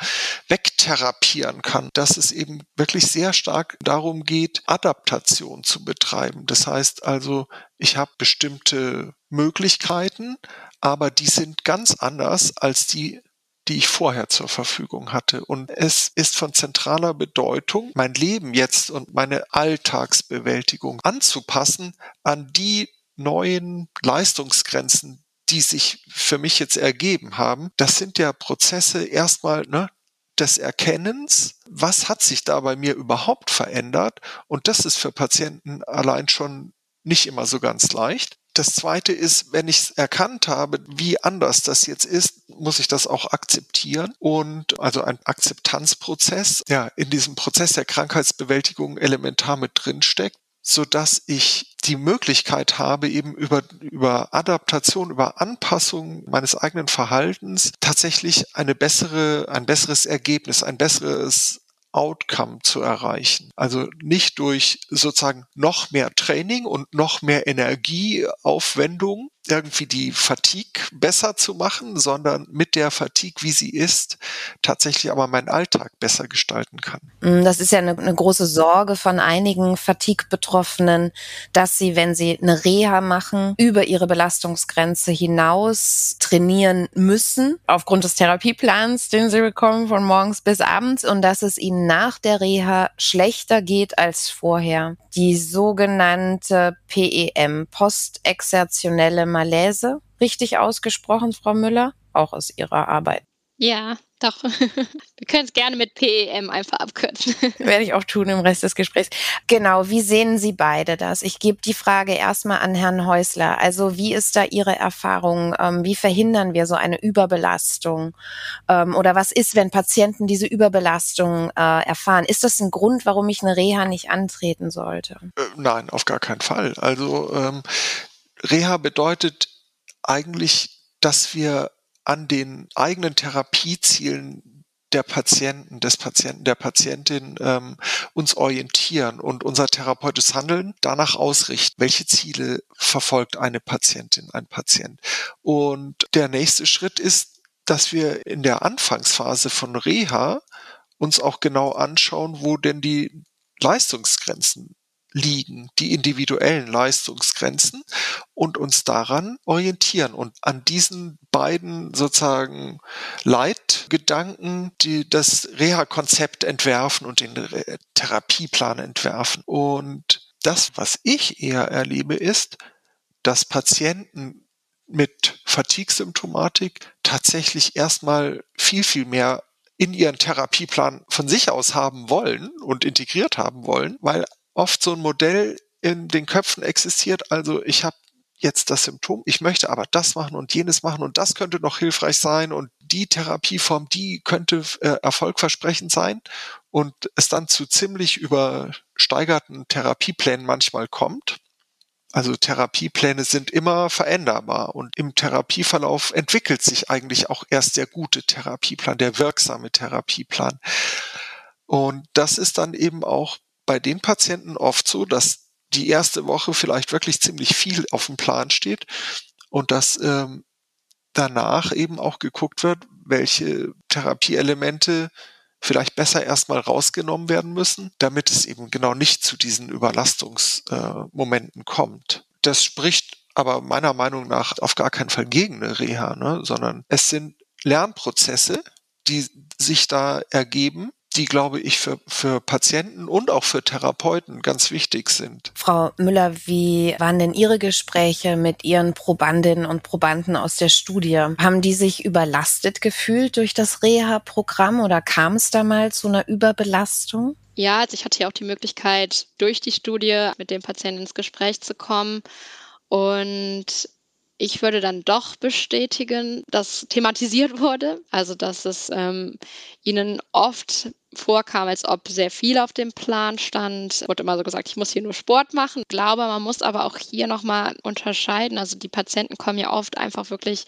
[SPEAKER 2] wegtherapieren kann, dass es eben wirklich sehr stark darum geht, Adaptation zu betreiben. Das heißt also, ich habe bestimmte Möglichkeiten, aber die sind ganz anders als die die ich vorher zur Verfügung hatte. Und es ist von zentraler Bedeutung, mein Leben jetzt und meine Alltagsbewältigung anzupassen an die neuen Leistungsgrenzen, die sich für mich jetzt ergeben haben. Das sind ja Prozesse erstmal, ne, des Erkennens, was hat sich da bei mir überhaupt verändert? Und das ist für Patienten allein schon nicht immer so ganz leicht. Das zweite ist, wenn ich erkannt habe, wie anders das jetzt ist, muss ich das auch akzeptieren und also ein Akzeptanzprozess, ja, in diesem Prozess der Krankheitsbewältigung elementar mit drinsteckt so dass ich die Möglichkeit habe, eben über, über Adaptation, über Anpassung meines eigenen Verhaltens tatsächlich eine bessere, ein besseres Ergebnis, ein besseres Outcome zu erreichen. Also nicht durch sozusagen noch mehr Training und noch mehr Energieaufwendung irgendwie die Fatigue besser zu machen, sondern mit der Fatigue, wie sie ist, tatsächlich aber meinen Alltag besser gestalten kann.
[SPEAKER 1] Mm, das ist ja eine, eine große Sorge von einigen Fatigue-Betroffenen, dass sie, wenn sie eine Reha machen, über ihre Belastungsgrenze hinaus trainieren müssen, aufgrund des Therapieplans, den sie bekommen von morgens bis abends, und dass es ihnen nach der Reha schlechter geht als vorher. Die sogenannte PEM, postexertionelle Malaise. Richtig ausgesprochen, Frau Müller? Auch aus Ihrer Arbeit.
[SPEAKER 3] Ja, doch. Wir können es gerne mit PEM einfach abkürzen.
[SPEAKER 1] Werde ich auch tun im Rest des Gesprächs. Genau, wie sehen Sie beide das? Ich gebe die Frage erstmal an Herrn Häusler. Also wie ist da Ihre Erfahrung? Ähm, wie verhindern wir so eine Überbelastung? Ähm, oder was ist, wenn Patienten diese Überbelastung äh, erfahren? Ist das ein Grund, warum ich eine Reha nicht antreten sollte?
[SPEAKER 2] Äh, nein, auf gar keinen Fall. Also ähm, Reha bedeutet eigentlich, dass wir an den eigenen Therapiezielen der Patienten, des Patienten, der Patientin ähm, uns orientieren und unser therapeutisches Handeln danach ausrichten, welche Ziele verfolgt eine Patientin, ein Patient. Und der nächste Schritt ist, dass wir in der Anfangsphase von Reha uns auch genau anschauen, wo denn die Leistungsgrenzen liegen, die individuellen Leistungsgrenzen und uns daran orientieren und an diesen beiden sozusagen Leitgedanken, die das Reha-Konzept entwerfen und den Therapieplan entwerfen. Und das, was ich eher erlebe, ist, dass Patienten mit Fatigue-Symptomatik tatsächlich erstmal viel, viel mehr in ihren Therapieplan von sich aus haben wollen und integriert haben wollen, weil oft so ein Modell in den Köpfen existiert. Also ich habe jetzt das Symptom, ich möchte aber das machen und jenes machen und das könnte noch hilfreich sein und die Therapieform, die könnte äh, erfolgversprechend sein und es dann zu ziemlich übersteigerten Therapieplänen manchmal kommt. Also Therapiepläne sind immer veränderbar und im Therapieverlauf entwickelt sich eigentlich auch erst der gute Therapieplan, der wirksame Therapieplan. Und das ist dann eben auch bei den Patienten oft so, dass die erste Woche vielleicht wirklich ziemlich viel auf dem Plan steht und dass ähm, danach eben auch geguckt wird, welche Therapieelemente vielleicht besser erstmal rausgenommen werden müssen, damit es eben genau nicht zu diesen Überlastungsmomenten äh, kommt. Das spricht aber meiner Meinung nach auf gar keinen Fall gegen eine Reha, ne? sondern es sind Lernprozesse, die sich da ergeben die, glaube ich, für, für Patienten und auch für Therapeuten ganz wichtig sind.
[SPEAKER 1] Frau Müller, wie waren denn Ihre Gespräche mit Ihren Probandinnen und Probanden aus der Studie? Haben die sich überlastet gefühlt durch das Reha-Programm oder kam es da mal zu einer Überbelastung?
[SPEAKER 3] Ja, also ich hatte ja auch die Möglichkeit, durch die Studie mit dem Patienten ins Gespräch zu kommen. Und ich würde dann doch bestätigen, dass thematisiert wurde, also dass es ähm, ihnen oft vorkam, als ob sehr viel auf dem Plan stand. Wurde immer so gesagt, ich muss hier nur Sport machen. Ich glaube, man muss aber auch hier nochmal unterscheiden. Also die Patienten kommen ja oft einfach wirklich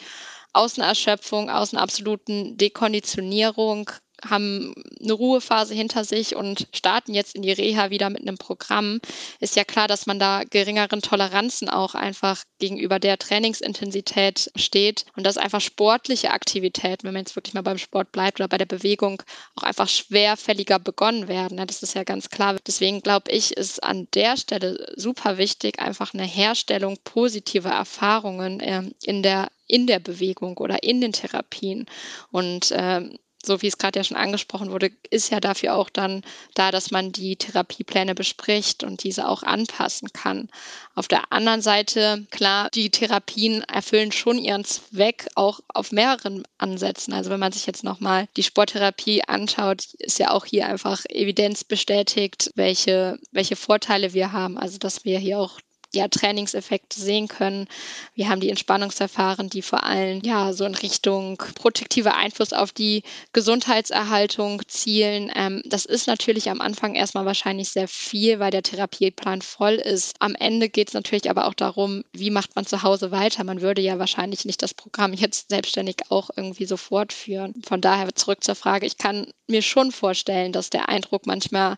[SPEAKER 3] aus einer Erschöpfung, aus einer absoluten Dekonditionierung haben eine Ruhephase hinter sich und starten jetzt in die Reha wieder mit einem Programm, ist ja klar, dass man da geringeren Toleranzen auch einfach gegenüber der Trainingsintensität steht und dass einfach sportliche Aktivitäten, wenn man jetzt wirklich mal beim Sport bleibt oder bei der Bewegung, auch einfach schwerfälliger begonnen werden. Das ist ja ganz klar. Deswegen glaube ich, ist an der Stelle super wichtig, einfach eine Herstellung positiver Erfahrungen ähm, in der in der Bewegung oder in den Therapien. Und ähm, so wie es gerade ja schon angesprochen wurde, ist ja dafür auch dann da, dass man die Therapiepläne bespricht und diese auch anpassen kann. Auf der anderen Seite, klar, die Therapien erfüllen schon ihren Zweck auch auf mehreren Ansätzen. Also wenn man sich jetzt nochmal die Sporttherapie anschaut, ist ja auch hier einfach Evidenz bestätigt, welche, welche Vorteile wir haben. Also dass wir hier auch ja, Trainingseffekte sehen können. Wir haben die Entspannungsverfahren, die vor allem ja so in Richtung protektiver Einfluss auf die Gesundheitserhaltung zielen. Ähm, das ist natürlich am Anfang erstmal wahrscheinlich sehr viel, weil der Therapieplan voll ist. Am Ende geht es natürlich aber auch darum, wie macht man zu Hause weiter. Man würde ja wahrscheinlich nicht das Programm jetzt selbstständig auch irgendwie so fortführen. Von daher zurück zur Frage, ich kann mir schon vorstellen, dass der Eindruck manchmal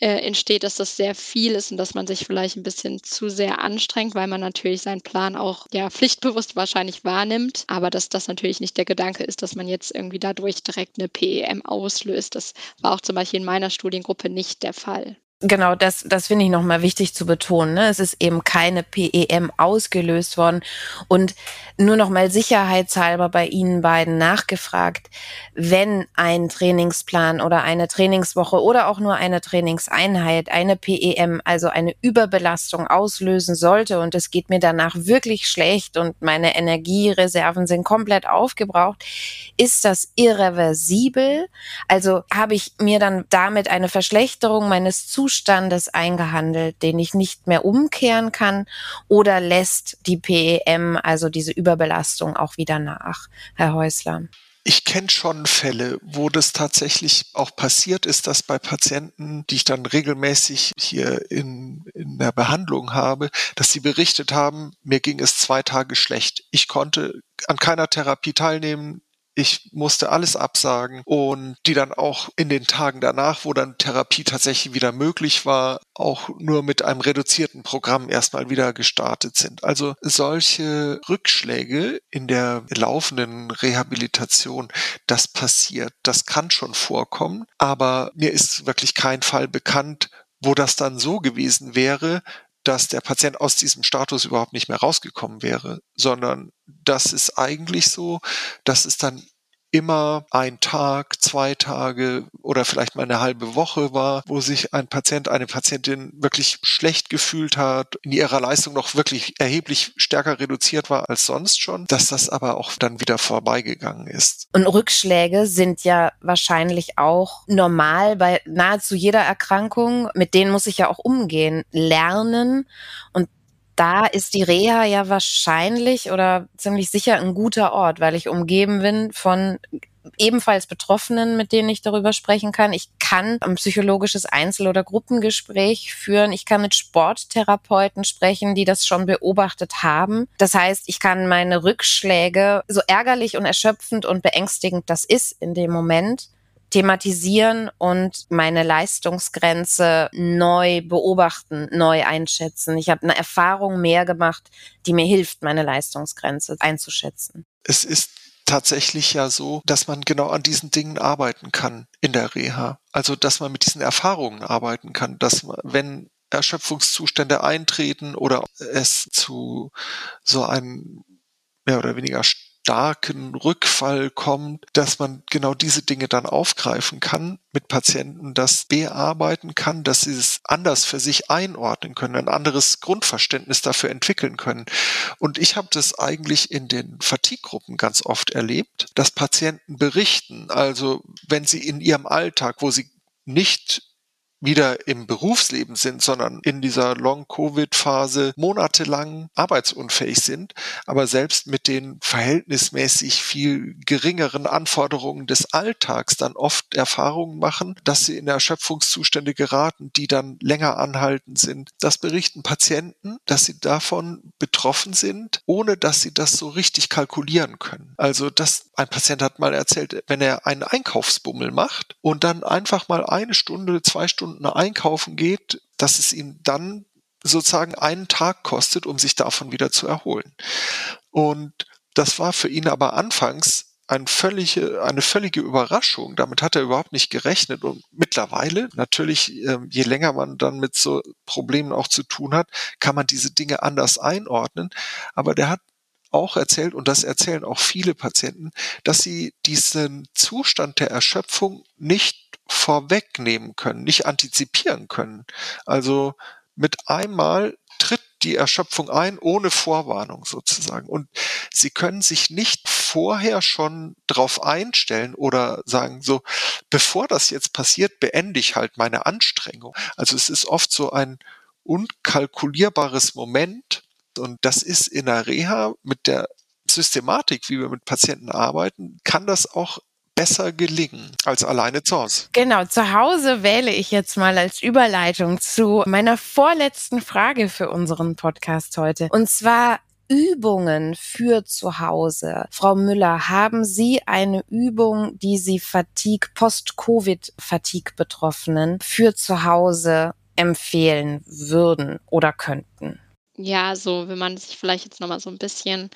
[SPEAKER 3] äh, entsteht, dass das sehr viel ist und dass man sich vielleicht ein bisschen zu sehr anstrengt, weil man natürlich seinen Plan auch ja pflichtbewusst wahrscheinlich wahrnimmt, aber dass das natürlich nicht der Gedanke ist, dass man jetzt irgendwie dadurch direkt eine PEM auslöst. Das war auch zum Beispiel in meiner Studiengruppe nicht der Fall.
[SPEAKER 1] Genau, das, das finde ich nochmal wichtig zu betonen. Ne? Es ist eben keine PEM ausgelöst worden. Und nur nochmal sicherheitshalber bei Ihnen beiden nachgefragt, wenn ein Trainingsplan oder eine Trainingswoche oder auch nur eine Trainingseinheit eine PEM, also eine Überbelastung auslösen sollte und es geht mir danach wirklich schlecht und meine Energiereserven sind komplett aufgebraucht, ist das irreversibel? Also habe ich mir dann damit eine Verschlechterung meines Zustands Zustandes eingehandelt, den ich nicht mehr umkehren kann, oder lässt die PEM, also diese Überbelastung, auch wieder nach, Herr Häusler?
[SPEAKER 2] Ich kenne schon Fälle, wo das tatsächlich auch passiert ist, dass bei Patienten, die ich dann regelmäßig hier in, in der Behandlung habe, dass sie berichtet haben, mir ging es zwei Tage schlecht. Ich konnte an keiner Therapie teilnehmen. Ich musste alles absagen und die dann auch in den Tagen danach, wo dann Therapie tatsächlich wieder möglich war, auch nur mit einem reduzierten Programm erstmal wieder gestartet sind. Also solche Rückschläge in der laufenden Rehabilitation, das passiert, das kann schon vorkommen, aber mir ist wirklich kein Fall bekannt, wo das dann so gewesen wäre, dass der Patient aus diesem Status überhaupt nicht mehr rausgekommen wäre, sondern das ist eigentlich so, dass es dann immer ein Tag, zwei Tage oder vielleicht mal eine halbe Woche war, wo sich ein Patient, eine Patientin wirklich schlecht gefühlt hat, in ihrer Leistung noch wirklich erheblich stärker reduziert war als sonst schon, dass das aber auch dann wieder vorbeigegangen ist.
[SPEAKER 1] Und Rückschläge sind ja wahrscheinlich auch normal bei nahezu jeder Erkrankung. Mit denen muss ich ja auch umgehen, lernen und da ist die Reha ja wahrscheinlich oder ziemlich sicher ein guter Ort, weil ich umgeben bin von ebenfalls Betroffenen, mit denen ich darüber sprechen kann. Ich kann ein psychologisches Einzel- oder Gruppengespräch führen. Ich kann mit Sporttherapeuten sprechen, die das schon beobachtet haben. Das heißt, ich kann meine Rückschläge, so ärgerlich und erschöpfend und beängstigend das ist in dem Moment, thematisieren und meine Leistungsgrenze neu beobachten, neu einschätzen. Ich habe eine Erfahrung mehr gemacht, die mir hilft, meine Leistungsgrenze einzuschätzen.
[SPEAKER 2] Es ist tatsächlich ja so, dass man genau an diesen Dingen arbeiten kann in der Reha. Also, dass man mit diesen Erfahrungen arbeiten kann, dass man, wenn Erschöpfungszustände eintreten oder es zu so einem mehr oder weniger starken Rückfall kommt, dass man genau diese Dinge dann aufgreifen kann mit Patienten, das bearbeiten kann, dass sie es anders für sich einordnen können, ein anderes Grundverständnis dafür entwickeln können. Und ich habe das eigentlich in den Fatigue-Gruppen ganz oft erlebt, dass Patienten berichten, also wenn sie in ihrem Alltag, wo sie nicht wieder im Berufsleben sind, sondern in dieser Long-Covid-Phase monatelang arbeitsunfähig sind, aber selbst mit den verhältnismäßig viel geringeren Anforderungen des Alltags dann oft Erfahrungen machen, dass sie in Erschöpfungszustände geraten, die dann länger anhalten sind. Das berichten Patienten, dass sie davon betroffen sind, ohne dass sie das so richtig kalkulieren können. Also das, ein Patient hat mal erzählt, wenn er einen Einkaufsbummel macht und dann einfach mal eine Stunde, zwei Stunden Stunden einkaufen geht, dass es ihn dann sozusagen einen Tag kostet, um sich davon wieder zu erholen. Und das war für ihn aber anfangs eine völlige, eine völlige Überraschung. Damit hat er überhaupt nicht gerechnet. Und mittlerweile, natürlich, ähm, je länger man dann mit so Problemen auch zu tun hat, kann man diese Dinge anders einordnen. Aber der hat auch erzählt, und das erzählen auch viele Patienten, dass sie diesen Zustand der Erschöpfung nicht vorwegnehmen können, nicht antizipieren können. Also mit einmal tritt die Erschöpfung ein, ohne Vorwarnung sozusagen. Und sie können sich nicht vorher schon drauf einstellen oder sagen, so, bevor das jetzt passiert, beende ich halt meine Anstrengung. Also es ist oft so ein unkalkulierbares Moment. Und das ist in der Reha mit der Systematik, wie wir mit Patienten arbeiten, kann das auch besser gelingen als alleine zu Hause.
[SPEAKER 1] Genau, zu Hause wähle ich jetzt mal als Überleitung zu meiner vorletzten Frage für unseren Podcast heute. Und zwar Übungen für zu Hause. Frau Müller, haben Sie eine Übung, die Sie Fatigue, Post-Covid-Fatigue-Betroffenen für zu Hause empfehlen würden oder könnten?
[SPEAKER 3] Ja, so wenn man sich vielleicht jetzt nochmal so ein bisschen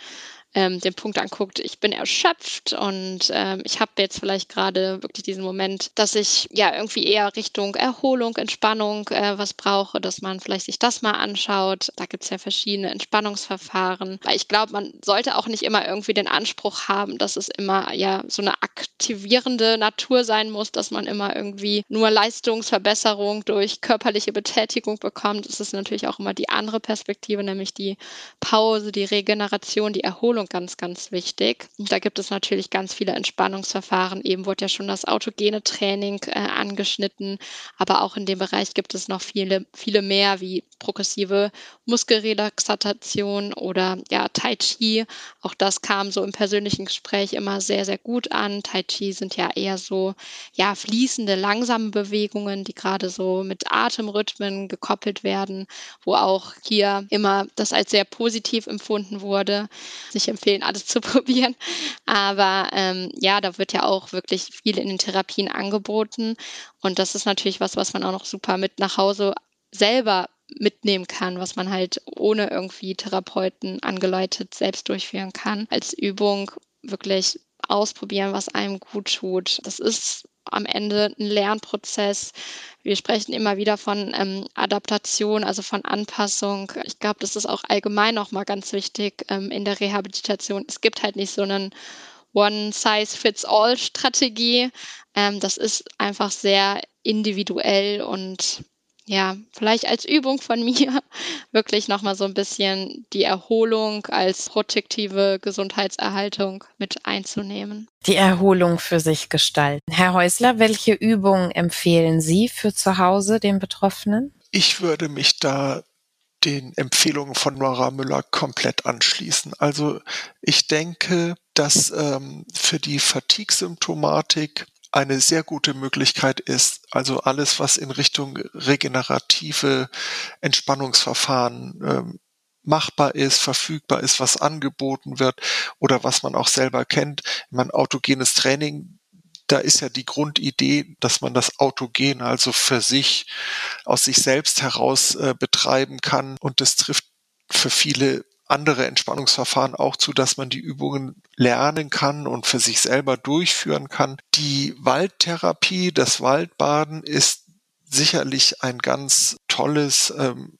[SPEAKER 3] ähm, den Punkt anguckt, ich bin erschöpft und ähm, ich habe jetzt vielleicht gerade wirklich diesen Moment, dass ich ja irgendwie eher Richtung Erholung, Entspannung äh, was brauche, dass man vielleicht sich das mal anschaut. Da gibt es ja verschiedene Entspannungsverfahren. Weil ich glaube, man sollte auch nicht immer irgendwie den Anspruch haben, dass es immer ja so eine aktivierende Natur sein muss, dass man immer irgendwie nur Leistungsverbesserung durch körperliche Betätigung bekommt. Es ist natürlich auch immer die andere Perspektive, nämlich die Pause, die Regeneration, die Erholung Erholung ganz, ganz wichtig. Und da gibt es natürlich ganz viele Entspannungsverfahren. Eben wurde ja schon das autogene Training äh, angeschnitten, aber auch in dem Bereich gibt es noch viele, viele mehr wie progressive Muskelrelaxation oder ja, Tai Chi. Auch das kam so im persönlichen Gespräch immer sehr, sehr gut an. Tai Chi sind ja eher so ja, fließende, langsame Bewegungen, die gerade so mit Atemrhythmen gekoppelt werden, wo auch hier immer das als sehr positiv empfunden wurde. Nicht empfehlen, alles zu probieren. Aber ähm, ja, da wird ja auch wirklich viel in den Therapien angeboten. Und das ist natürlich was, was man auch noch super mit nach Hause selber mitnehmen kann, was man halt ohne irgendwie Therapeuten angeleitet selbst durchführen kann. Als Übung wirklich ausprobieren, was einem gut tut. Das ist am Ende ein Lernprozess. Wir sprechen immer wieder von ähm, Adaptation, also von Anpassung. Ich glaube, das ist auch allgemein nochmal ganz wichtig ähm, in der Rehabilitation. Es gibt halt nicht so einen One-Size-Fits-All-Strategie. Ähm, das ist einfach sehr individuell und ja, vielleicht als Übung von mir wirklich nochmal so ein bisschen die Erholung als protektive Gesundheitserhaltung mit einzunehmen.
[SPEAKER 1] Die Erholung für sich gestalten. Herr Häusler, welche Übungen empfehlen Sie für zu Hause den Betroffenen?
[SPEAKER 2] Ich würde mich da den Empfehlungen von Nora Müller komplett anschließen. Also ich denke, dass ähm, für die Fatigue-Symptomatik eine sehr gute Möglichkeit ist, also alles, was in Richtung regenerative Entspannungsverfahren ähm, machbar ist, verfügbar ist, was angeboten wird oder was man auch selber kennt. Man autogenes Training, da ist ja die Grundidee, dass man das autogen, also für sich aus sich selbst heraus äh, betreiben kann und das trifft für viele andere Entspannungsverfahren auch zu, dass man die Übungen lernen kann und für sich selber durchführen kann. Die Waldtherapie, das Waldbaden ist sicherlich ein ganz tolles ähm,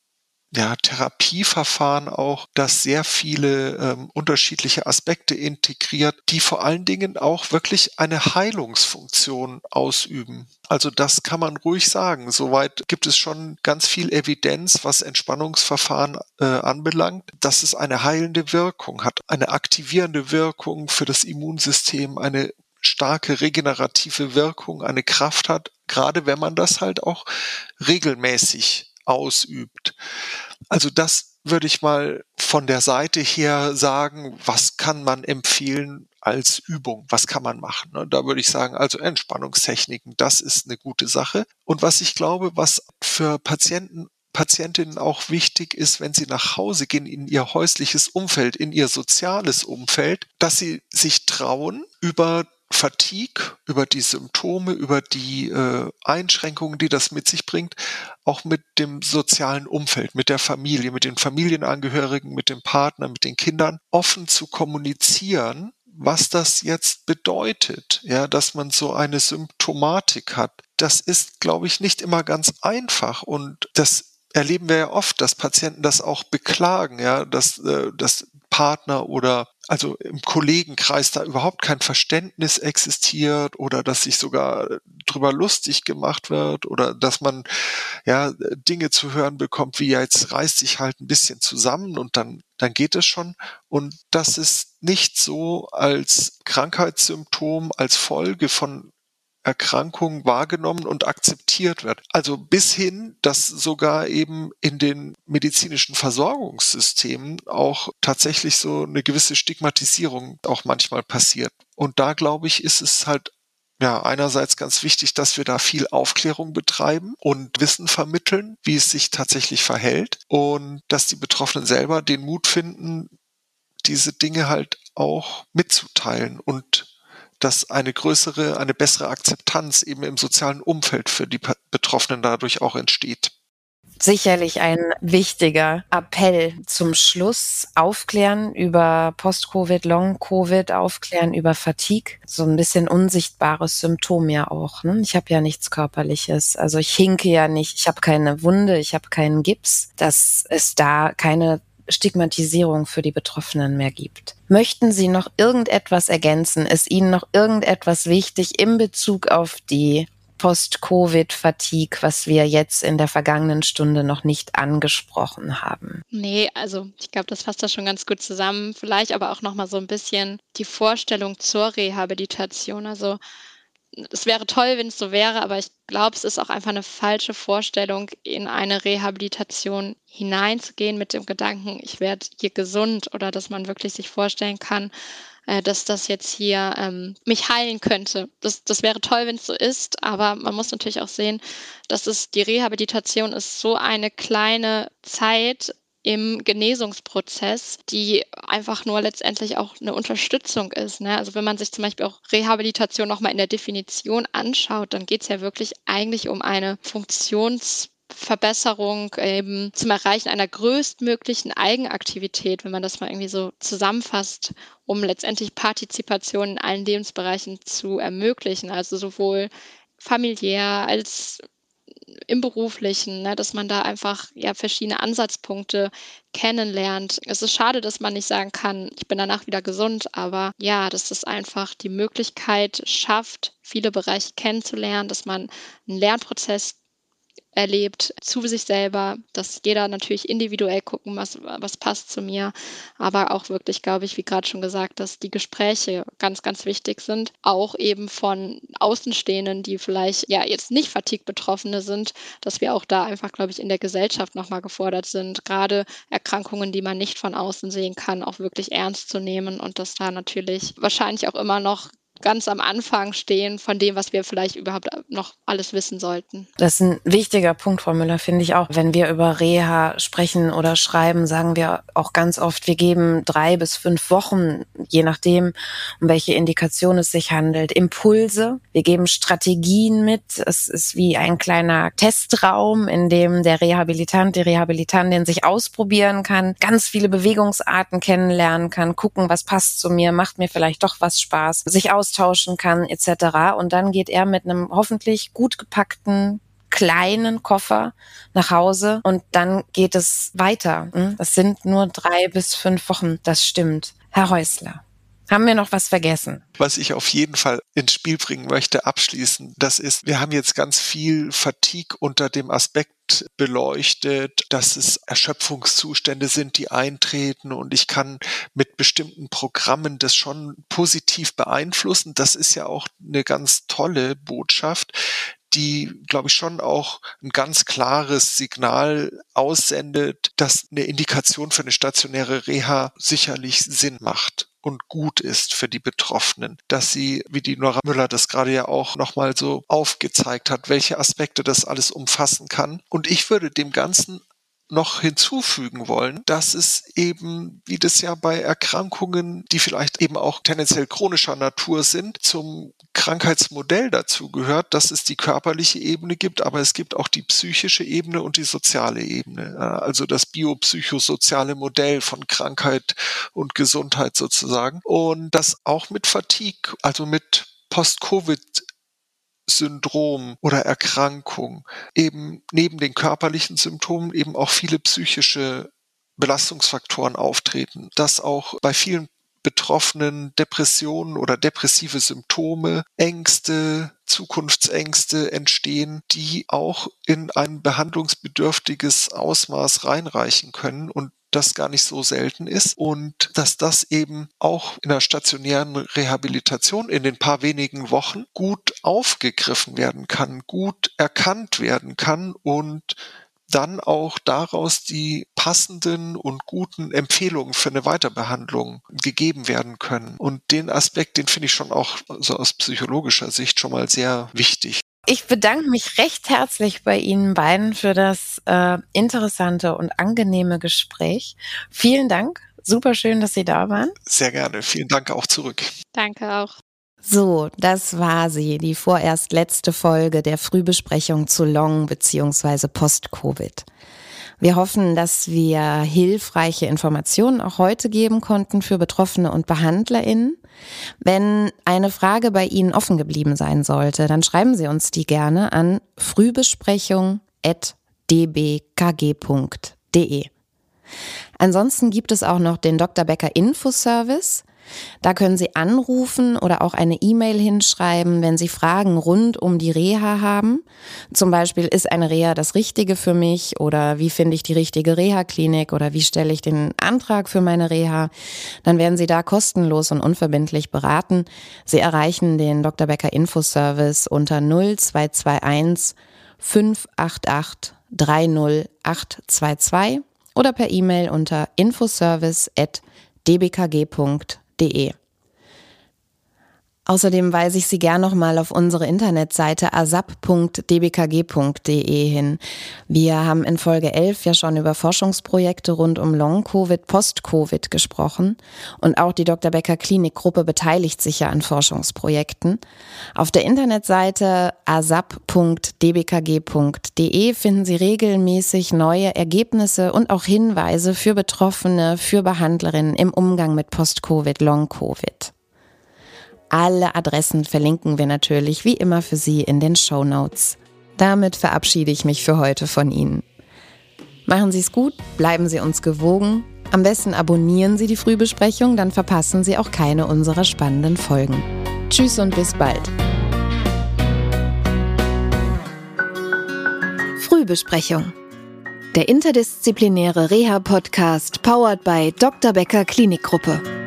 [SPEAKER 2] ja, Therapieverfahren auch, das sehr viele ähm, unterschiedliche Aspekte integriert, die vor allen Dingen auch wirklich eine Heilungsfunktion ausüben. Also das kann man ruhig sagen. Soweit gibt es schon ganz viel Evidenz, was Entspannungsverfahren äh, anbelangt, dass es eine heilende Wirkung hat, eine aktivierende Wirkung für das Immunsystem, eine starke regenerative Wirkung, eine Kraft hat, gerade wenn man das halt auch regelmäßig ausübt. Also das würde ich mal von der Seite her sagen, was kann man empfehlen als Übung? Was kann man machen? Ne? da würde ich sagen, also Entspannungstechniken, das ist eine gute Sache. Und was ich glaube, was für Patienten Patientinnen auch wichtig ist, wenn sie nach Hause gehen, in ihr häusliches Umfeld, in ihr soziales Umfeld, dass sie sich trauen, über Fatigue, über die Symptome, über die äh, Einschränkungen, die das mit sich bringt, auch mit dem sozialen Umfeld, mit der Familie, mit den Familienangehörigen, mit dem Partner, mit den Kindern offen zu kommunizieren, was das jetzt bedeutet, ja, dass man so eine Symptomatik hat. Das ist, glaube ich, nicht immer ganz einfach und das erleben wir ja oft, dass Patienten das auch beklagen, ja, dass, äh, dass Partner oder also im Kollegenkreis da überhaupt kein Verständnis existiert oder dass sich sogar drüber lustig gemacht wird oder dass man ja Dinge zu hören bekommt, wie ja jetzt reißt sich halt ein bisschen zusammen und dann dann geht es schon. Und das ist nicht so als Krankheitssymptom als Folge von Erkrankung wahrgenommen und akzeptiert wird. Also bis hin, dass sogar eben in den medizinischen Versorgungssystemen auch tatsächlich so eine gewisse Stigmatisierung auch manchmal passiert. Und da glaube ich, ist es halt ja, einerseits ganz wichtig, dass wir da viel Aufklärung betreiben und Wissen vermitteln, wie es sich tatsächlich verhält und dass die Betroffenen selber den Mut finden, diese Dinge halt auch mitzuteilen und dass eine größere, eine bessere Akzeptanz eben im sozialen Umfeld für die Betroffenen dadurch auch entsteht.
[SPEAKER 1] Sicherlich ein wichtiger Appell zum Schluss. Aufklären über Post-Covid, Long-Covid, aufklären über Fatigue. So ein bisschen unsichtbares Symptom ja auch. Ne? Ich habe ja nichts Körperliches. Also ich hinke ja nicht. Ich habe keine Wunde, ich habe keinen Gips. Dass es da keine Stigmatisierung für die Betroffenen mehr gibt. Möchten Sie noch irgendetwas ergänzen? Ist Ihnen noch irgendetwas wichtig in Bezug auf die Post-Covid-Fatigue, was wir jetzt in der vergangenen Stunde noch nicht angesprochen haben?
[SPEAKER 3] Nee, also ich glaube, das fasst das schon ganz gut zusammen. Vielleicht aber auch noch mal so ein bisschen die Vorstellung zur Rehabilitation. Also es wäre toll, wenn es so wäre, aber ich glaube, es ist auch einfach eine falsche Vorstellung, in eine Rehabilitation hineinzugehen mit dem Gedanken, ich werde hier gesund oder dass man wirklich sich vorstellen kann, äh, dass das jetzt hier ähm, mich heilen könnte. Das, das wäre toll, wenn es so ist, aber man muss natürlich auch sehen, dass es die Rehabilitation ist so eine kleine Zeit, im Genesungsprozess, die einfach nur letztendlich auch eine Unterstützung ist. Ne? Also wenn man sich zum Beispiel auch Rehabilitation nochmal in der Definition anschaut, dann geht es ja wirklich eigentlich um eine Funktionsverbesserung eben zum Erreichen einer größtmöglichen Eigenaktivität, wenn man das mal irgendwie so zusammenfasst, um letztendlich Partizipation in allen Lebensbereichen zu ermöglichen, also sowohl familiär als im beruflichen, ne, dass man da einfach ja verschiedene Ansatzpunkte kennenlernt. Es ist schade, dass man nicht sagen kann, ich bin danach wieder gesund, aber ja, dass das einfach die Möglichkeit schafft, viele Bereiche kennenzulernen, dass man einen Lernprozess erlebt zu sich selber, dass jeder natürlich individuell gucken muss, was passt zu mir, aber auch wirklich, glaube ich, wie gerade schon gesagt, dass die Gespräche ganz, ganz wichtig sind, auch eben von Außenstehenden, die vielleicht ja jetzt nicht Fatigue-Betroffene sind, dass wir auch da einfach, glaube ich, in der Gesellschaft nochmal gefordert sind, gerade Erkrankungen, die man nicht von außen sehen kann, auch wirklich ernst zu nehmen und dass da natürlich wahrscheinlich auch immer noch ganz am Anfang stehen von dem, was wir vielleicht überhaupt noch alles wissen sollten.
[SPEAKER 1] Das ist ein wichtiger Punkt, Frau Müller, finde ich auch. Wenn wir über Reha sprechen oder schreiben, sagen wir auch ganz oft, wir geben drei bis fünf Wochen, je nachdem, um welche Indikation es sich handelt, Impulse. Wir geben Strategien mit. Es ist wie ein kleiner Testraum, in dem der Rehabilitant, die Rehabilitantin sich ausprobieren kann, ganz viele Bewegungsarten kennenlernen kann, gucken, was passt zu mir, macht mir vielleicht doch was Spaß, sich aus austauschen kann etc. Und dann geht er mit einem hoffentlich gut gepackten kleinen Koffer nach Hause und dann geht es weiter. Hm? Das sind nur drei bis fünf Wochen, das stimmt. Herr Häusler. Haben wir noch was vergessen?
[SPEAKER 2] Was ich auf jeden Fall ins Spiel bringen möchte, abschließend, das ist, wir haben jetzt ganz viel Fatigue unter dem Aspekt beleuchtet, dass es Erschöpfungszustände sind, die eintreten und ich kann mit bestimmten Programmen das schon positiv beeinflussen. Das ist ja auch eine ganz tolle Botschaft die, glaube ich, schon auch ein ganz klares Signal aussendet, dass eine Indikation für eine stationäre Reha sicherlich Sinn macht und gut ist für die Betroffenen, dass sie, wie die Nora Müller das gerade ja auch nochmal so aufgezeigt hat, welche Aspekte das alles umfassen kann. Und ich würde dem Ganzen noch hinzufügen wollen, dass es eben, wie das ja bei Erkrankungen, die vielleicht eben auch tendenziell chronischer Natur sind, zum Krankheitsmodell dazu gehört, dass es die körperliche Ebene gibt, aber es gibt auch die psychische Ebene und die soziale Ebene. Also das biopsychosoziale Modell von Krankheit und Gesundheit sozusagen. Und das auch mit Fatigue, also mit Post-Covid Syndrom oder Erkrankung eben neben den körperlichen Symptomen eben auch viele psychische Belastungsfaktoren auftreten, dass auch bei vielen Betroffenen Depressionen oder depressive Symptome, Ängste, Zukunftsängste entstehen, die auch in ein behandlungsbedürftiges Ausmaß reinreichen können und das gar nicht so selten ist und dass das eben auch in der stationären Rehabilitation in den paar wenigen Wochen gut aufgegriffen werden kann, gut erkannt werden kann und dann auch daraus die passenden und guten Empfehlungen für eine Weiterbehandlung gegeben werden können. Und den Aspekt, den finde ich schon auch so aus psychologischer Sicht schon mal sehr wichtig.
[SPEAKER 1] Ich bedanke mich recht herzlich bei Ihnen beiden für das äh, interessante und angenehme Gespräch. Vielen Dank. Super schön, dass Sie da waren.
[SPEAKER 2] Sehr gerne. Vielen Dank auch zurück.
[SPEAKER 3] Danke auch.
[SPEAKER 1] So, das war sie, die vorerst letzte Folge der Frühbesprechung zu Long bzw. Post-Covid. Wir hoffen, dass wir hilfreiche Informationen auch heute geben konnten für Betroffene und BehandlerInnen. Wenn eine Frage bei Ihnen offen geblieben sein sollte, dann schreiben Sie uns die gerne an frühbesprechung.dbkg.de. Ansonsten gibt es auch noch den Dr. Becker Infoservice. Da können Sie anrufen oder auch eine E-Mail hinschreiben, wenn Sie Fragen rund um die Reha haben. Zum Beispiel, ist eine Reha das Richtige für mich oder wie finde ich die richtige Reha-Klinik oder wie stelle ich den Antrag für meine Reha? Dann werden Sie da kostenlos und unverbindlich beraten. Sie erreichen den Dr. Becker Infoservice unter 0221 588 30822 oder per E-Mail unter infoservice.dbkg.de www.asap.de. Außerdem weise ich Sie gern nochmal auf unsere Internetseite asap.dbkg.de hin. Wir haben in Folge 11 ja schon über Forschungsprojekte rund um Long-Covid, Post-Covid gesprochen. Und auch die Dr. Becker Klinikgruppe beteiligt sich ja an Forschungsprojekten. Auf der Internetseite asap.dbkg.de finden Sie regelmäßig neue Ergebnisse und auch Hinweise für Betroffene, für Behandlerinnen im Umgang mit Post-Covid, Long-Covid. Alle Adressen verlinken wir natürlich wie immer für Sie in den Show Notes. Damit verabschiede ich mich für heute von Ihnen. Machen Sie es gut, bleiben Sie uns gewogen. Am besten abonnieren Sie die Frühbesprechung, dann verpassen Sie auch keine unserer spannenden Folgen. Tschüss und bis bald. Frühbesprechung. Der interdisziplinäre Reha-Podcast powered by Dr. Becker Klinikgruppe.